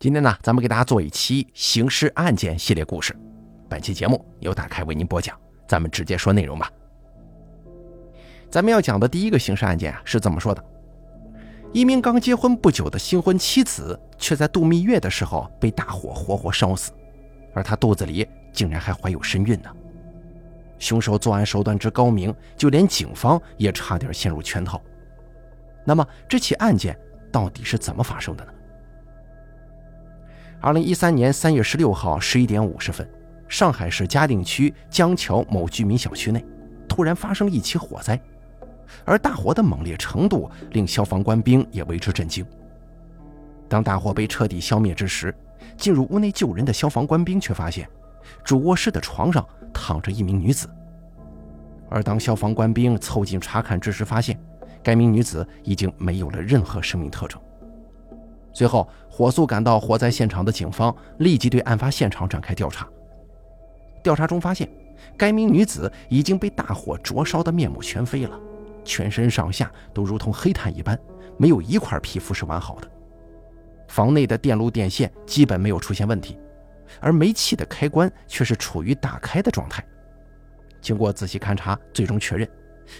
今天呢，咱们给大家做一期刑事案件系列故事。本期节目由大开为您播讲，咱们直接说内容吧。咱们要讲的第一个刑事案件啊，是这么说的：一名刚结婚不久的新婚妻子，却在度蜜月的时候被大火活活烧死，而她肚子里竟然还怀有身孕呢。凶手作案手段之高明，就连警方也差点陷入圈套。那么这起案件到底是怎么发生的呢？二零一三年三月十六号十一点五十分，上海市嘉定区江桥某居民小区内，突然发生一起火灾，而大火的猛烈程度令消防官兵也为之震惊。当大火被彻底消灭之时，进入屋内救人的消防官兵却发现，主卧室的床上躺着一名女子。而当消防官兵凑近查看之时，发现该名女子已经没有了任何生命特征。随后，火速赶到火灾现场的警方立即对案发现场展开调查。调查中发现，该名女子已经被大火灼烧得面目全非了，全身上下都如同黑炭一般，没有一块皮肤是完好的。房内的电路电线基本没有出现问题，而煤气的开关却是处于打开的状态。经过仔细勘查，最终确认，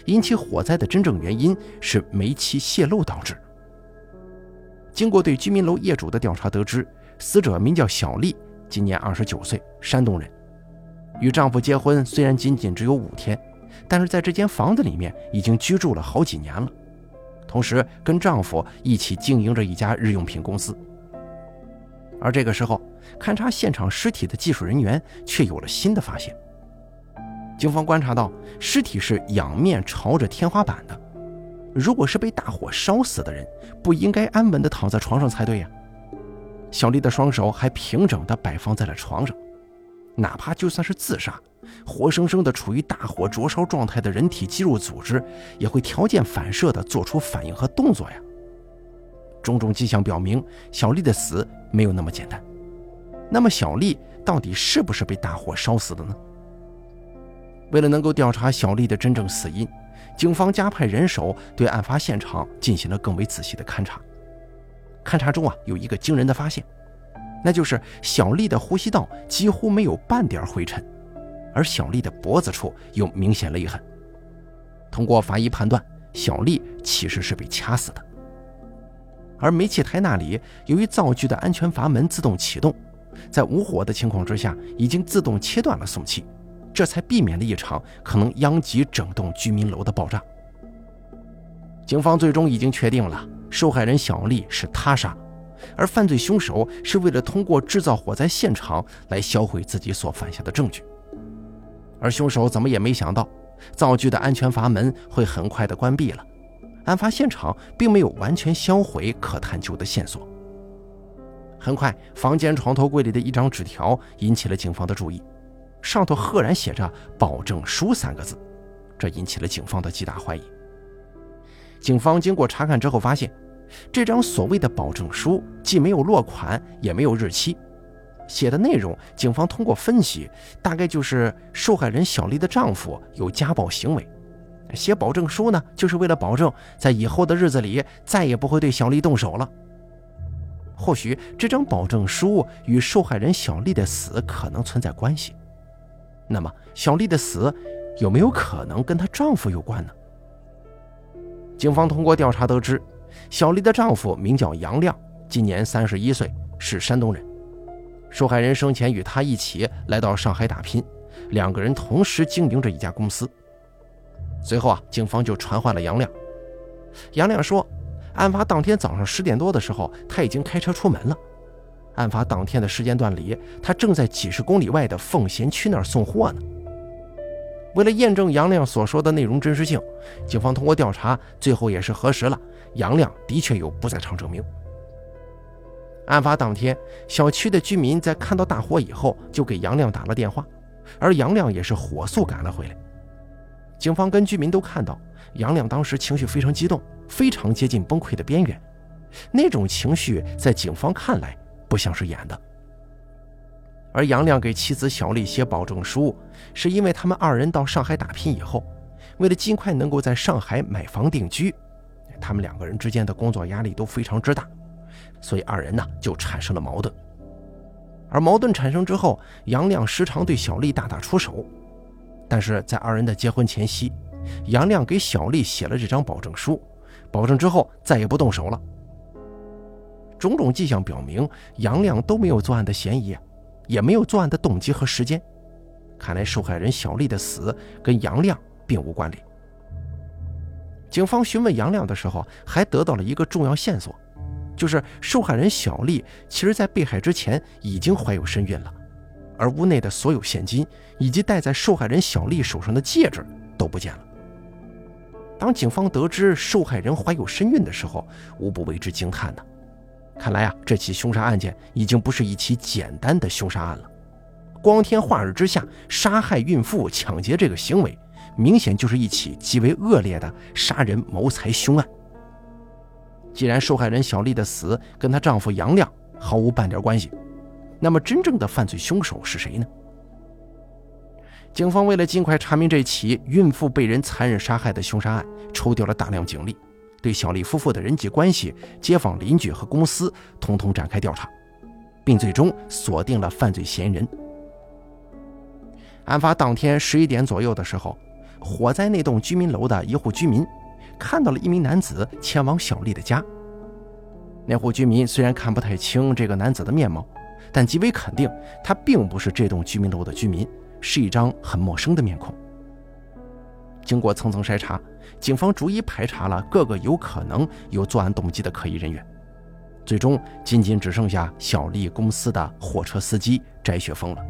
引起火灾的真正原因是煤气泄漏导致。经过对居民楼业主的调查，得知死者名叫小丽，今年二十九岁，山东人，与丈夫结婚虽然仅仅只有五天，但是在这间房子里面已经居住了好几年了，同时跟丈夫一起经营着一家日用品公司。而这个时候，勘察现场尸体的技术人员却有了新的发现。警方观察到，尸体是仰面朝着天花板的。如果是被大火烧死的人，不应该安稳地躺在床上才对呀。小丽的双手还平整地摆放在了床上，哪怕就算是自杀，活生生的处于大火灼烧状态的人体肌肉组织也会条件反射地做出反应和动作呀。种种迹象表明，小丽的死没有那么简单。那么，小丽到底是不是被大火烧死的呢？为了能够调查小丽的真正死因。警方加派人手对案发现场进行了更为仔细的勘查。勘查中啊，有一个惊人的发现，那就是小丽的呼吸道几乎没有半点灰尘，而小丽的脖子处有明显勒痕。通过法医判断，小丽其实是被掐死的。而煤气台那里，由于灶具的安全阀门自动启动，在无火的情况之下，已经自动切断了送气。这才避免了一场可能殃及整栋居民楼的爆炸。警方最终已经确定了受害人小丽是他杀，而犯罪凶手是为了通过制造火灾现场来销毁自己所犯下的证据。而凶手怎么也没想到，灶具的安全阀门会很快的关闭了，案发现场并没有完全销毁可探究的线索。很快，房间床头柜里的一张纸条引起了警方的注意。上头赫然写着“保证书”三个字，这引起了警方的极大怀疑。警方经过查看之后发现，这张所谓的保证书既没有落款，也没有日期，写的内容，警方通过分析，大概就是受害人小丽的丈夫有家暴行为，写保证书呢，就是为了保证在以后的日子里再也不会对小丽动手了。或许这张保证书与受害人小丽的死可能存在关系。那么，小丽的死有没有可能跟她丈夫有关呢？警方通过调查得知，小丽的丈夫名叫杨亮，今年三十一岁，是山东人。受害人生前与他一起来到上海打拼，两个人同时经营着一家公司。随后啊，警方就传唤了杨亮。杨亮说，案发当天早上十点多的时候，他已经开车出门了。案发当天的时间段里，他正在几十公里外的奉贤区那儿送货呢。为了验证杨亮所说的内容真实性，警方通过调查，最后也是核实了杨亮的确有不在场证明。案发当天，小区的居民在看到大火以后，就给杨亮打了电话，而杨亮也是火速赶了回来。警方跟居民都看到，杨亮当时情绪非常激动，非常接近崩溃的边缘，那种情绪在警方看来。不像是演的。而杨亮给妻子小丽写保证书，是因为他们二人到上海打拼以后，为了尽快能够在上海买房定居，他们两个人之间的工作压力都非常之大，所以二人呢就产生了矛盾。而矛盾产生之后，杨亮时常对小丽大打出手。但是在二人的结婚前夕，杨亮给小丽写了这张保证书，保证之后再也不动手了。种种迹象表明，杨亮都没有作案的嫌疑，也没有作案的动机和时间。看来受害人小丽的死跟杨亮并无关联。警方询问杨亮的时候，还得到了一个重要线索。就是受害人小丽，其实在被害之前已经怀有身孕了，而屋内的所有现金以及戴在受害人小丽手上的戒指都不见了。当警方得知受害人怀有身孕的时候，无不为之惊叹呢。看来啊，这起凶杀案件已经不是一起简单的凶杀案了。光天化日之下杀害孕妇、抢劫这个行为，明显就是一起极为恶劣的杀人谋财凶案。既然受害人小丽的死跟她丈夫杨亮毫无半点关系，那么真正的犯罪凶手是谁呢？警方为了尽快查明这起孕妇被人残忍杀害的凶杀案，抽调了大量警力，对小丽夫妇的人际关系、街坊邻居和公司统统展开调查，并最终锁定了犯罪嫌疑人。案发当天十一点左右的时候，火灾那栋居民楼的一户居民。看到了一名男子前往小丽的家。那户居民虽然看不太清这个男子的面貌，但极为肯定他并不是这栋居民楼的居民，是一张很陌生的面孔。经过层层筛查，警方逐一排查了各个有可能有作案动机的可疑人员，最终仅仅只剩下小丽公司的货车司机翟雪峰了。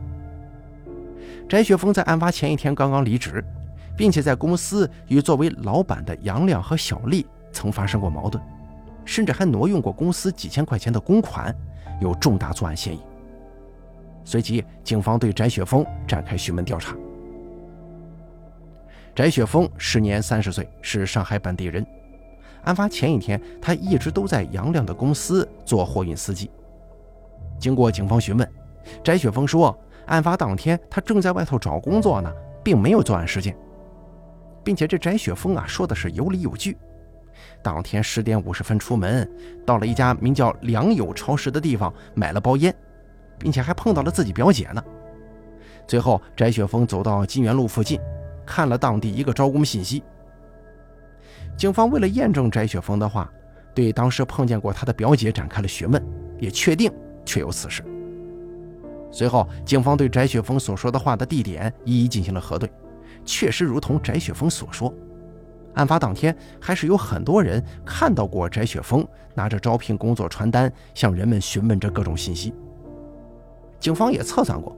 翟雪峰在案发前一天刚刚离职。并且在公司与作为老板的杨亮和小丽曾发生过矛盾，甚至还挪用过公司几千块钱的公款，有重大作案嫌疑。随即，警方对翟雪峰展开询问调查。翟雪峰时年三十岁，是上海本地人。案发前一天，他一直都在杨亮的公司做货运司机。经过警方询问，翟雪峰说，案发当天他正在外头找工作呢，并没有作案时间。并且这翟雪峰啊说的是有理有据。当天十点五十分出门，到了一家名叫良友超市的地方买了包烟，并且还碰到了自己表姐呢。最后，翟雪峰走到金源路附近，看了当地一个招工信息。警方为了验证翟雪峰的话，对当时碰见过他的表姐展开了询问，也确定确有此事。随后，警方对翟雪峰所说的话的地点一一进行了核对。确实如同翟雪峰所说，案发当天还是有很多人看到过翟雪峰拿着招聘工作传单向人们询问着各种信息。警方也测算过，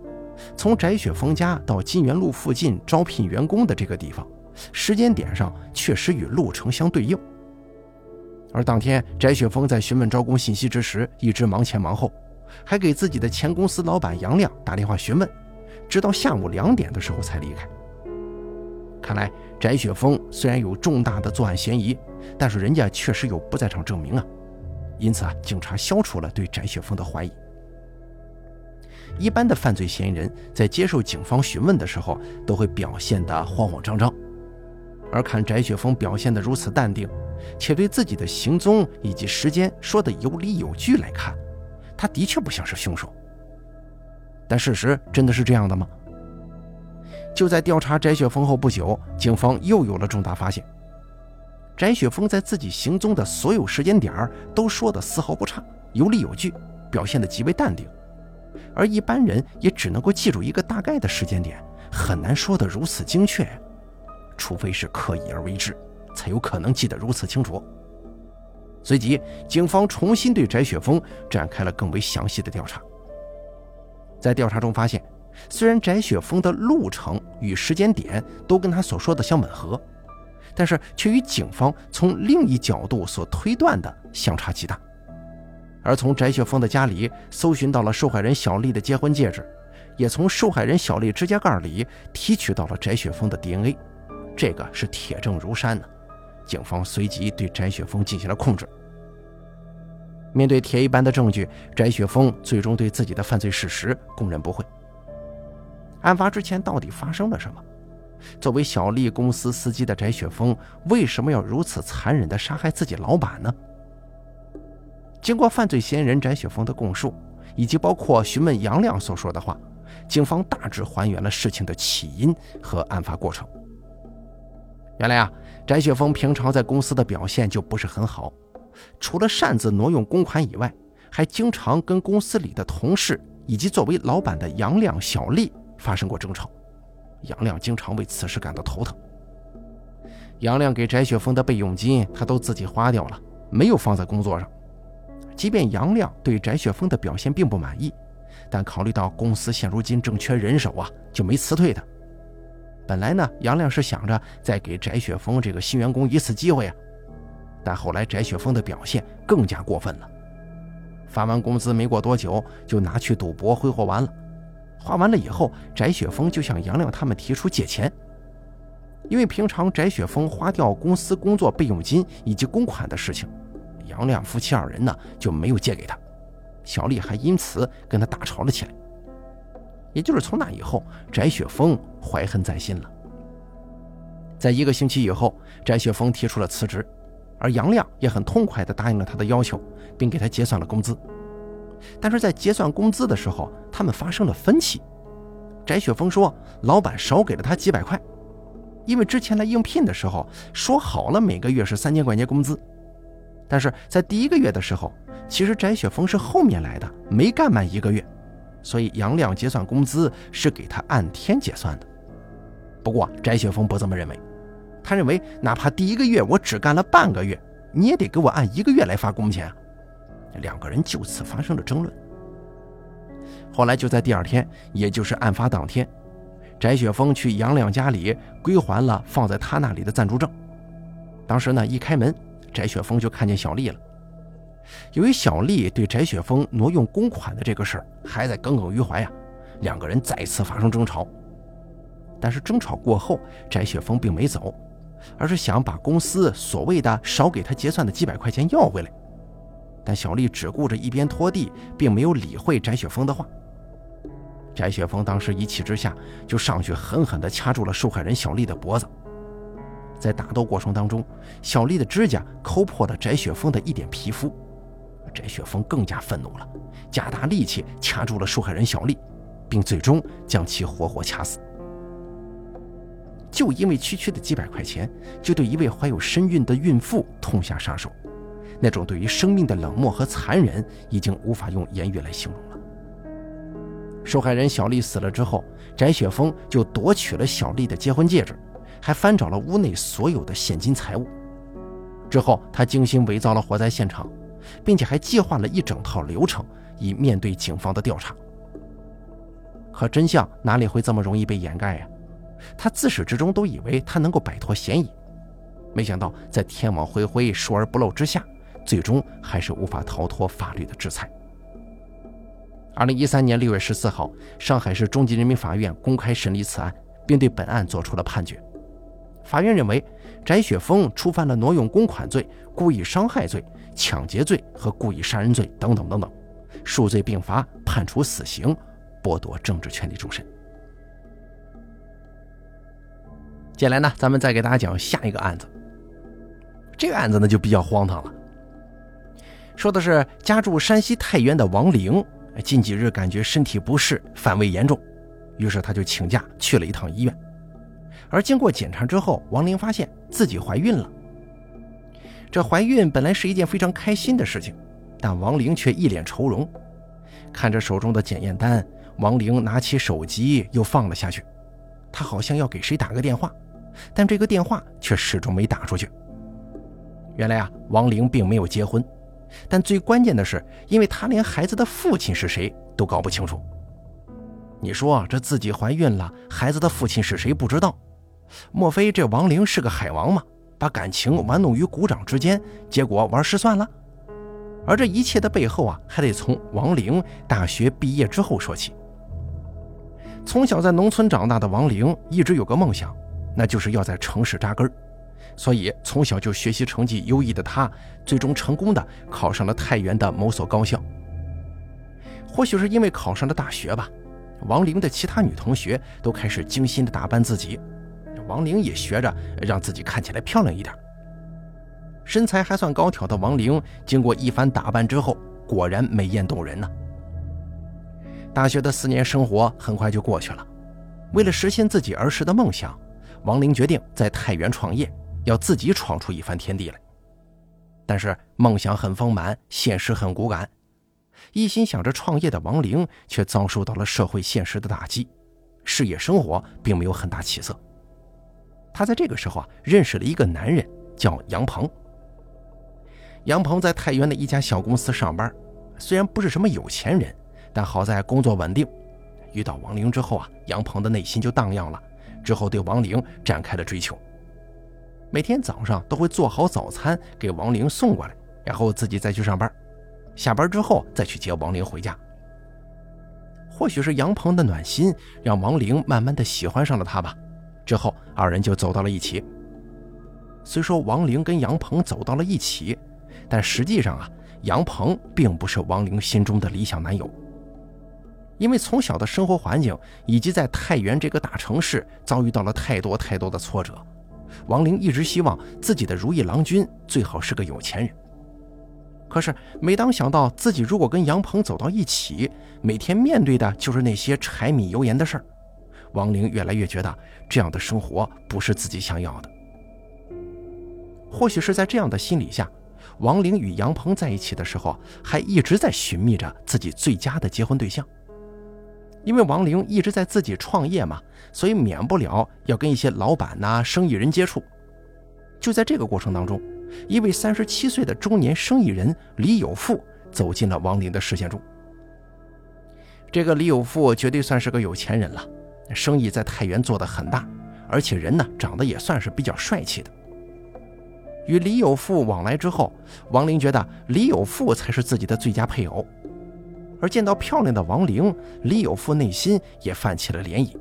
从翟雪峰家到金源路附近招聘员工的这个地方，时间点上确实与路程相对应。而当天翟雪峰在询问招工信息之时，一直忙前忙后，还给自己的前公司老板杨亮打电话询问，直到下午两点的时候才离开。看来翟雪峰虽然有重大的作案嫌疑，但是人家确实有不在场证明啊，因此啊，警察消除了对翟雪峰的怀疑。一般的犯罪嫌疑人在接受警方询问的时候，都会表现得慌慌张张，而看翟雪峰表现得如此淡定，且对自己的行踪以及时间说得有理有据来看，他的确不像是凶手。但事实真的是这样的吗？就在调查翟雪峰后不久，警方又有了重大发现。翟雪峰在自己行踪的所有时间点都说的丝毫不差，有理有据，表现得极为淡定。而一般人也只能够记住一个大概的时间点，很难说得如此精确，除非是刻意而为之，才有可能记得如此清楚。随即，警方重新对翟雪峰展开了更为详细的调查。在调查中发现。虽然翟雪峰的路程与时间点都跟他所说的相吻合，但是却与警方从另一角度所推断的相差极大。而从翟雪峰的家里搜寻到了受害人小丽的结婚戒指，也从受害人小丽指甲盖里提取到了翟雪峰的 DNA，这个是铁证如山呢。警方随即对翟雪峰进行了控制。面对铁一般的证据，翟雪峰最终对自己的犯罪事实供认不讳。案发之前到底发生了什么？作为小丽公司司机的翟雪峰为什么要如此残忍地杀害自己老板呢？经过犯罪嫌疑人翟雪峰的供述，以及包括询问杨亮所说的话，警方大致还原了事情的起因和案发过程。原来啊，翟雪峰平常在公司的表现就不是很好，除了擅自挪用公款以外，还经常跟公司里的同事以及作为老板的杨亮、小丽发生过争吵。杨亮经常为此事感到头疼。杨亮给翟雪峰的备用金，他都自己花掉了，没有放在工作上。即便杨亮对翟雪峰的表现并不满意，但考虑到公司现如今正缺人手啊，就没辞退他。本来呢，杨亮是想着再给翟雪峰这个新员工一次机会啊，但后来翟雪峰的表现更加过分了。发完工资没过多久，就拿去赌博挥霍完了。花完了以后，翟雪峰就向杨亮他们提出借钱。因为平常翟雪峰花掉公司工作备用金以及公款的事情，杨亮夫妻二人呢就没有借给他。小丽还因此跟他大吵了起来。也就是从那以后，翟雪峰怀恨在心了。在一个星期以后，翟雪峰提出了辞职，而杨亮也很痛快地答应了他的要求，并给他结算了工资。但是在结算工资的时候，他们发生了分歧。翟雪峰说，老板少给了他几百块。因为之前来应聘的时候说好了每个月是三千块钱工资，但是在第一个月的时候，其实翟雪峰是后面来的，没干满一个月，所以杨亮结算工资是给他按天结算的。不过翟雪峰不这么认为，他认为哪怕第一个月我只干了半个月，你也得给我按一个月来发工钱。两个人就此发生了争论。后来就在第二天，也就是案发当天。翟雪峰去杨亮家里归还了放在他那里的暂住证。当时呢，一开门，翟雪峰就看见小丽了。由于小丽对翟雪峰挪用公款的这个事儿还在耿耿于怀呀，两个人再次发生争吵。但是争吵过后，翟雪峰并没走，而是想把公司所谓的少给他结算的几百块钱要回来。但小丽只顾着一边拖地，并没有理会翟雪峰的话。翟雪峰当时一气之下，就上去狠狠地掐住了受害人小丽的脖子。在打斗过程当中，小丽的指甲抠破了翟雪峰的一点皮肤。翟雪峰更加愤怒了，加大力气掐住了受害人小丽，并最终将其活活掐死。就因为区区的几百块钱，就对一位怀有身孕的孕妇痛下杀手，那种对于生命的冷漠和残忍，已经无法用言语来形容了。受害人小丽死了之后，翟雪峰就夺取了小丽的结婚戒指，还翻找了屋内所有的现金财物。之后，他精心伪造了火灾现场，并且还计划了一整套流程，以面对警方的调查。可真相哪里会这么容易被掩盖呀？他自始至终都以为他能够摆脱嫌疑，没想到在天网恢恢、疏而不漏之下，最终还是无法逃脱法律的制裁。二零一三年六月十四号，上海市中级人民法院公开审理此案，并对本案作出了判决。法院认为，翟雪峰触犯了挪用公款罪、故意伤害罪、抢劫罪和故意杀人罪等等等等，数罪并罚，判处死刑，剥夺政治权利终身。接下来呢，咱们再给大家讲下一个案子。这个案子呢就比较荒唐了，说的是家住山西太原的王玲。近几日感觉身体不适，反胃严重，于是他就请假去了一趟医院。而经过检查之后，王玲发现自己怀孕了。这怀孕本来是一件非常开心的事情，但王玲却一脸愁容。看着手中的检验单，王玲拿起手机又放了下去。她好像要给谁打个电话，但这个电话却始终没打出去。原来啊，王玲并没有结婚。但最关键的是，因为她连孩子的父亲是谁都搞不清楚。你说这自己怀孕了，孩子的父亲是谁不知道？莫非这王玲是个海王吗？把感情玩弄于股掌之间，结果玩失算了？而这一切的背后啊，还得从王玲大学毕业之后说起。从小在农村长大的王玲，一直有个梦想，那就是要在城市扎根。所以从小就学习成绩优异的他，最终成功的考上了太原的某所高校。或许是因为考上了大学吧，王玲的其他女同学都开始精心的打扮自己，王玲也学着让自己看起来漂亮一点。身材还算高挑的王玲，经过一番打扮之后，果然美艳动人呢。大学的四年生活很快就过去了，为了实现自己儿时的梦想，王玲决定在太原创业，要自己闯出一番天地来。但是梦想很丰满，现实很骨感，一心想着创业的王玲却遭受到了社会现实的打击，事业生活并没有很大起色。她在这个时候啊，认识了一个男人，叫杨鹏。杨鹏在太原的一家小公司上班，虽然不是什么有钱人。但好在工作稳定，遇到王玲之后啊，杨鹏的内心就荡漾了，之后对王玲展开了追求。每天早上都会做好早餐给王玲送过来，然后自己再去上班，下班之后再去接王玲回家。或许是杨鹏的暖心让王玲慢慢的喜欢上了他吧，之后二人就走到了一起。虽说王玲跟杨鹏走到了一起，但实际上啊，杨鹏并不是王玲心中的理想男友。因为从小的生活环境以及在太原这个大城市遭遇到了太多太多的挫折，王玲一直希望自己的如意郎君最好是个有钱人。可是每当想到自己如果跟杨鹏走到一起，每天面对的就是那些柴米油盐的事儿，王玲越来越觉得这样的生活不是自己想要的。或许是在这样的心理下，王玲与杨鹏在一起的时候，还一直在寻觅着自己最佳的结婚对象。因为王玲一直在自己创业嘛，所以免不了要跟一些老板呐、生意人接触。就在这个过程当中，一位三十七岁的中年生意人李有富走进了王玲的视线中。这个李有富绝对算是个有钱人了，生意在太原做得很大，而且人呢长得也算是比较帅气的。与李有富往来之后，王玲觉得李有富才是自己的最佳配偶。而见到漂亮的王玲，李有富内心也泛起了涟漪。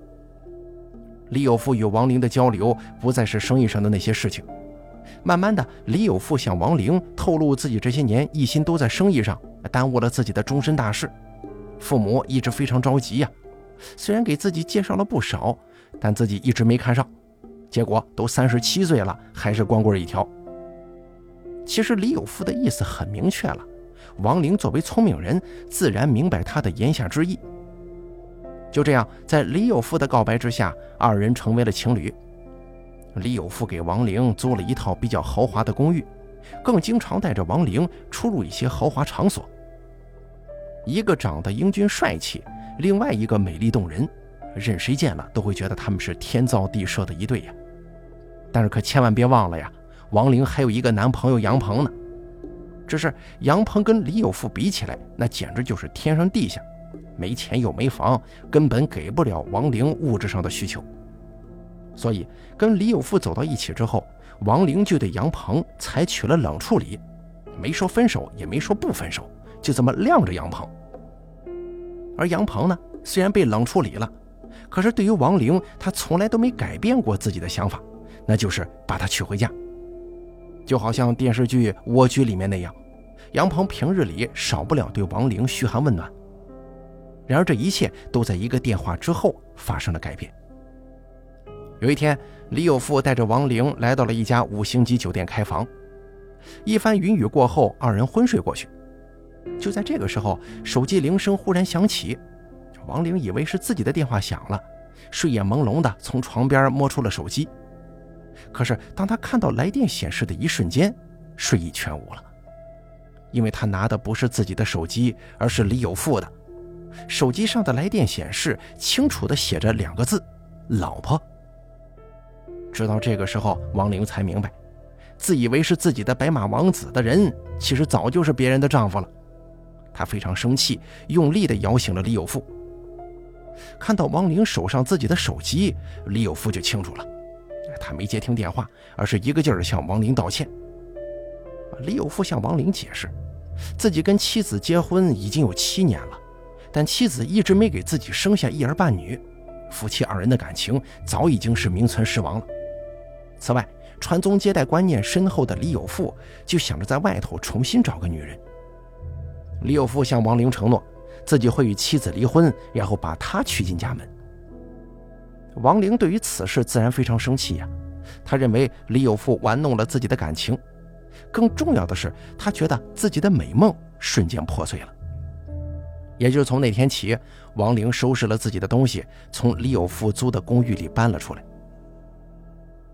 李有富与王玲的交流不再是生意上的那些事情，慢慢的，李有富向王玲透露自己这些年一心都在生意上，耽误了自己的终身大事，父母一直非常着急呀。虽然给自己介绍了不少，但自己一直没看上，结果都三十七岁了，还是光棍一条。其实李有富的意思很明确了。王玲作为聪明人，自然明白他的言下之意。就这样，在李有富的告白之下，二人成为了情侣。李有富给王玲租了一套比较豪华的公寓，更经常带着王玲出入一些豪华场所。一个长得英俊帅气，另外一个美丽动人，任谁见了都会觉得他们是天造地设的一对呀。但是可千万别忘了呀，王玲还有一个男朋友杨鹏呢。只是杨鹏跟李有富比起来，那简直就是天上地下，没钱又没房，根本给不了王玲物质上的需求。所以跟李有富走到一起之后，王玲就对杨鹏采取了冷处理，没说分手，也没说不分手，就这么晾着杨鹏。而杨鹏呢，虽然被冷处理了，可是对于王玲，他从来都没改变过自己的想法，那就是把她娶回家。就好像电视剧《蜗居》里面那样，杨鹏平日里少不了对王玲嘘寒问暖。然而这一切都在一个电话之后发生了改变。有一天，李有富带着王玲来到了一家五星级酒店开房，一番云雨过后，二人昏睡过去。就在这个时候，手机铃声忽然响起，王玲以为是自己的电话响了，睡眼朦胧的从床边摸出了手机。可是，当他看到来电显示的一瞬间，睡意全无了，因为他拿的不是自己的手机，而是李有富的。手机上的来电显示清楚的写着两个字：“老婆。”直到这个时候，王玲才明白，自以为是自己的白马王子的人，其实早就是别人的丈夫了。他非常生气，用力的摇醒了李有富。看到王玲手上自己的手机，李有富就清楚了。他没接听电话，而是一个劲儿向王玲道歉。李有富向王玲解释，自己跟妻子结婚已经有七年了，但妻子一直没给自己生下一儿半女，夫妻二人的感情早已经是名存实亡了。此外，传宗接代观念深厚的李有富就想着在外头重新找个女人。李有富向王玲承诺，自己会与妻子离婚，然后把她娶进家门。王玲对于此事自然非常生气呀，他认为李有富玩弄了自己的感情，更重要的是，他觉得自己的美梦瞬间破碎了。也就是从那天起，王玲收拾了自己的东西，从李有富租的公寓里搬了出来。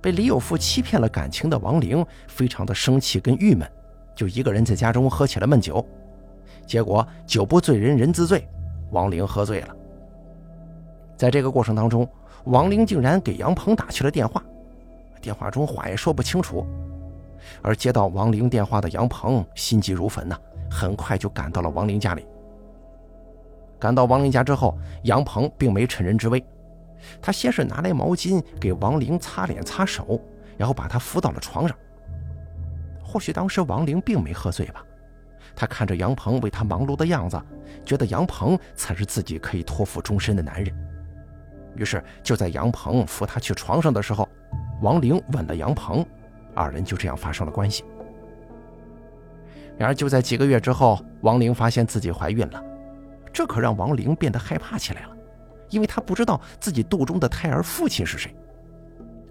被李有富欺骗了感情的王玲非常的生气跟郁闷，就一个人在家中喝起了闷酒。结果酒不醉人人自醉，王玲喝醉了。在这个过程当中，王玲竟然给杨鹏打去了电话，电话中话也说不清楚。而接到王玲电话的杨鹏心急如焚呐，很快就赶到了王玲家里。赶到王玲家之后，杨鹏并没趁人之危，他先是拿来毛巾给王玲擦脸擦手，然后把她扶到了床上。或许当时王玲并没喝醉吧，他看着杨鹏为他忙碌的样子，觉得杨鹏才是自己可以托付终身的男人。于是就在杨鹏扶他去床上的时候，王玲吻了杨鹏。二人就这样发生了关系。然而，就在几个月之后，王玲发现自己怀孕了，这可让王玲变得害怕起来了，因为她不知道自己肚中的胎儿父亲是谁。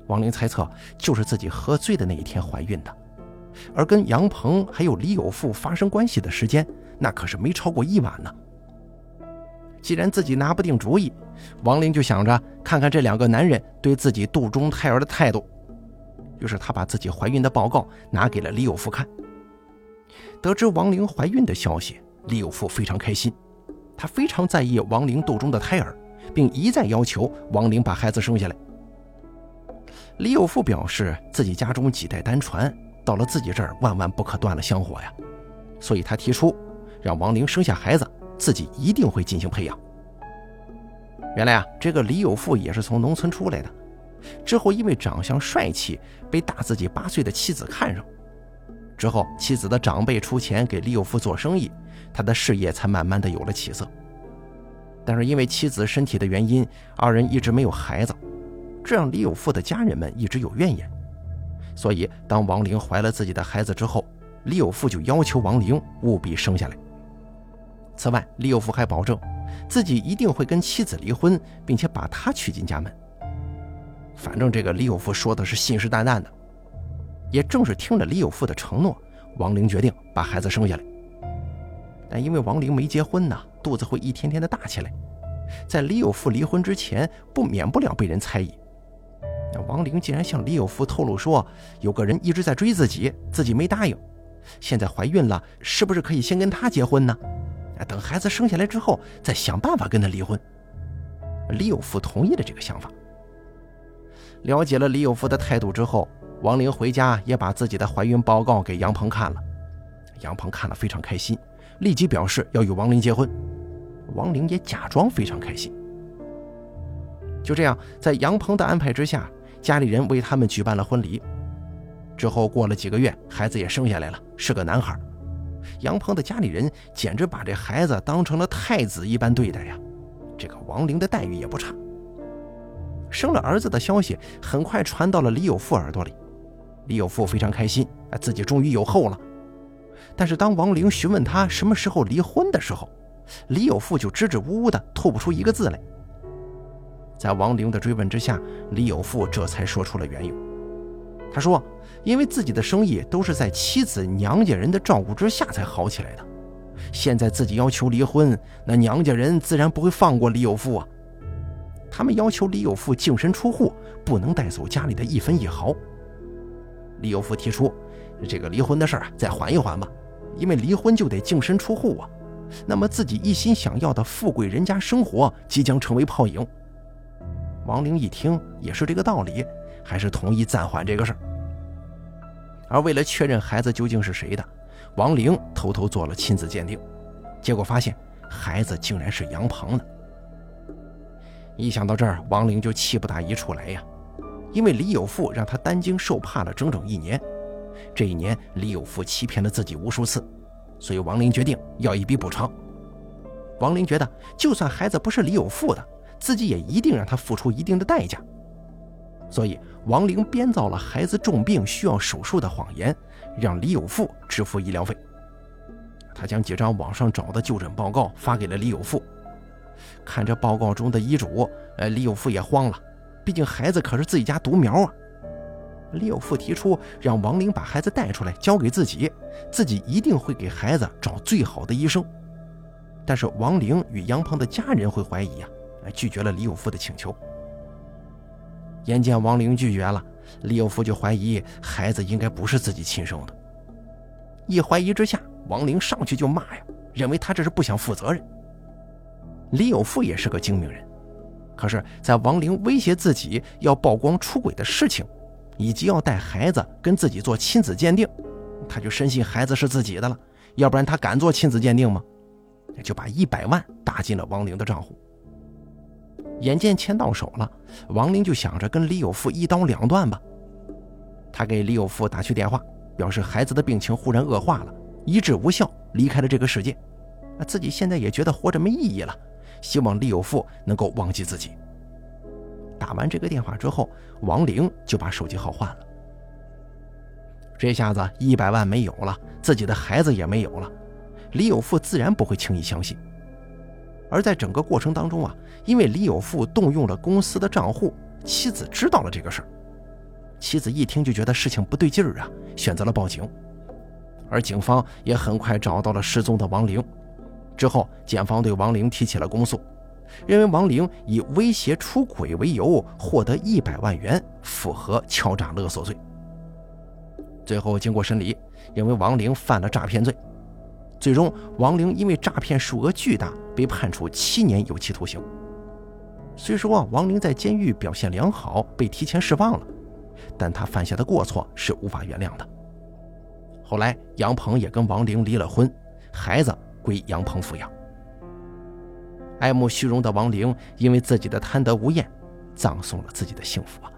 王玲猜测，就是自己喝醉的那一天怀孕的，而跟杨鹏还有李有富发生关系的时间，那可是没超过一晚呢。既然自己拿不定主意，王玲就想着看看这两个男人对自己肚中胎儿的态度。于是他把自己怀孕的报告拿给了李有富看。得知王玲怀孕的消息，李有富非常开心，他非常在意王玲肚中的胎儿，并一再要求王玲把孩子生下来。李有富表示自己家中几代单传，到了自己这儿万万不可断了香火呀，所以他提出让王玲生下孩子，自己一定会进行培养。原来啊，这个李有富也是从农村出来的。之后，因为长相帅气，被大自己八岁的妻子看上。之后，妻子的长辈出钱给李有富做生意，他的事业才慢慢的有了起色。但是因为妻子身体的原因，二人一直没有孩子，这让李有富的家人们一直有怨言。所以，当王玲怀了自己的孩子之后，李有富就要求王玲务必生下来。此外，李有富还保证，自己一定会跟妻子离婚，并且把她娶进家门。反正这个李有富说的是信誓旦旦的，也正是听了李有富的承诺，王玲决定把孩子生下来。但因为王玲没结婚呢，肚子会一天天的大起来，在李有富离婚之前，不免不了被人猜疑。王玲竟然向李有福透露说，有个人一直在追自己，自己没答应，现在怀孕了，是不是可以先跟他结婚呢？等孩子生下来之后，再想办法跟他离婚。李有福同意了这个想法。了解了李有福的态度之后，王玲回家也把自己的怀孕报告给杨鹏看了。杨鹏看了非常开心，立即表示要与王玲结婚。王玲也假装非常开心。就这样，在杨鹏的安排之下，家里人为他们举办了婚礼。之后过了几个月，孩子也生下来了，是个男孩。杨鹏的家里人简直把这孩子当成了太子一般对待呀。这个王玲的待遇也不差。生了儿子的消息很快传到了李有富耳朵里，李有富非常开心，啊，自己终于有后了。但是当王玲询问他什么时候离婚的时候，李有富就支支吾吾的吐不出一个字来。在王玲的追问之下，李有富这才说出了缘由。他说：“因为自己的生意都是在妻子娘家人的照顾之下才好起来的，现在自己要求离婚，那娘家人自然不会放过李有富啊。”他们要求李有富净身出户，不能带走家里的一分一毫。李有富提出，这个离婚的事儿啊再缓一缓吧，因为离婚就得净身出户啊。那么自己一心想要的富贵人家生活即将成为泡影。王玲一听也是这个道理，还是同意暂缓这个事儿。而为了确认孩子究竟是谁的，王玲偷偷做了亲子鉴定，结果发现孩子竟然是杨鹏的。一想到这儿，王玲就气不打一处来呀。因为李有富让他担惊受怕了整整一年，这一年李有富欺骗了自己无数次，所以王玲决定要一笔补偿。王玲觉得，就算孩子不是李有富的，自己也一定让他付出一定的代价。所以，王玲编造了孩子重病需要手术的谎言，让李有富支付医疗费。他将几张网上找的就诊报告发给了李有富。看着报告中的医嘱，呃，李有富也慌了，毕竟孩子可是自己家独苗啊。李有富提出让王玲把孩子带出来交给自己，自己一定会给孩子找最好的医生。但是王玲与杨鹏的家人会怀疑呀，拒绝了李有富的请求。眼见王玲拒绝了，李有富就怀疑孩子应该不是自己亲生的。一怀疑之下，王玲上去就骂呀，认为他这是不想负责任。李有富也是个精明人，可是，在王玲威胁自己要曝光出轨的事情，以及要带孩子跟自己做亲子鉴定，他就深信孩子是自己的了，要不然他敢做亲子鉴定吗？就把一百万打进了王玲的账户。眼见钱到手了，王玲就想着跟李有富一刀两断吧。他给李有富打去电话，表示孩子的病情忽然恶化了，医治无效，离开了这个世界。自己现在也觉得活着没意义了。希望李有富能够忘记自己。打完这个电话之后，王玲就把手机号换了。这下子一百万没有了，自己的孩子也没有了，李有富自然不会轻易相信。而在整个过程当中啊，因为李有富动用了公司的账户，妻子知道了这个事儿。妻子一听就觉得事情不对劲儿啊，选择了报警。而警方也很快找到了失踪的王玲。之后，检方对王玲提起了公诉，认为王玲以威胁出轨为由获得一百万元，符合敲诈勒索罪。最后经过审理，认为王玲犯了诈骗罪。最终，王玲因为诈骗数额巨大，被判处七年有期徒刑。虽说王玲在监狱表现良好，被提前释放了，但她犯下的过错是无法原谅的。后来，杨鹏也跟王玲离了婚，孩子。归杨鹏抚养。爱慕虚荣的王玲，因为自己的贪得无厌，葬送了自己的幸福啊！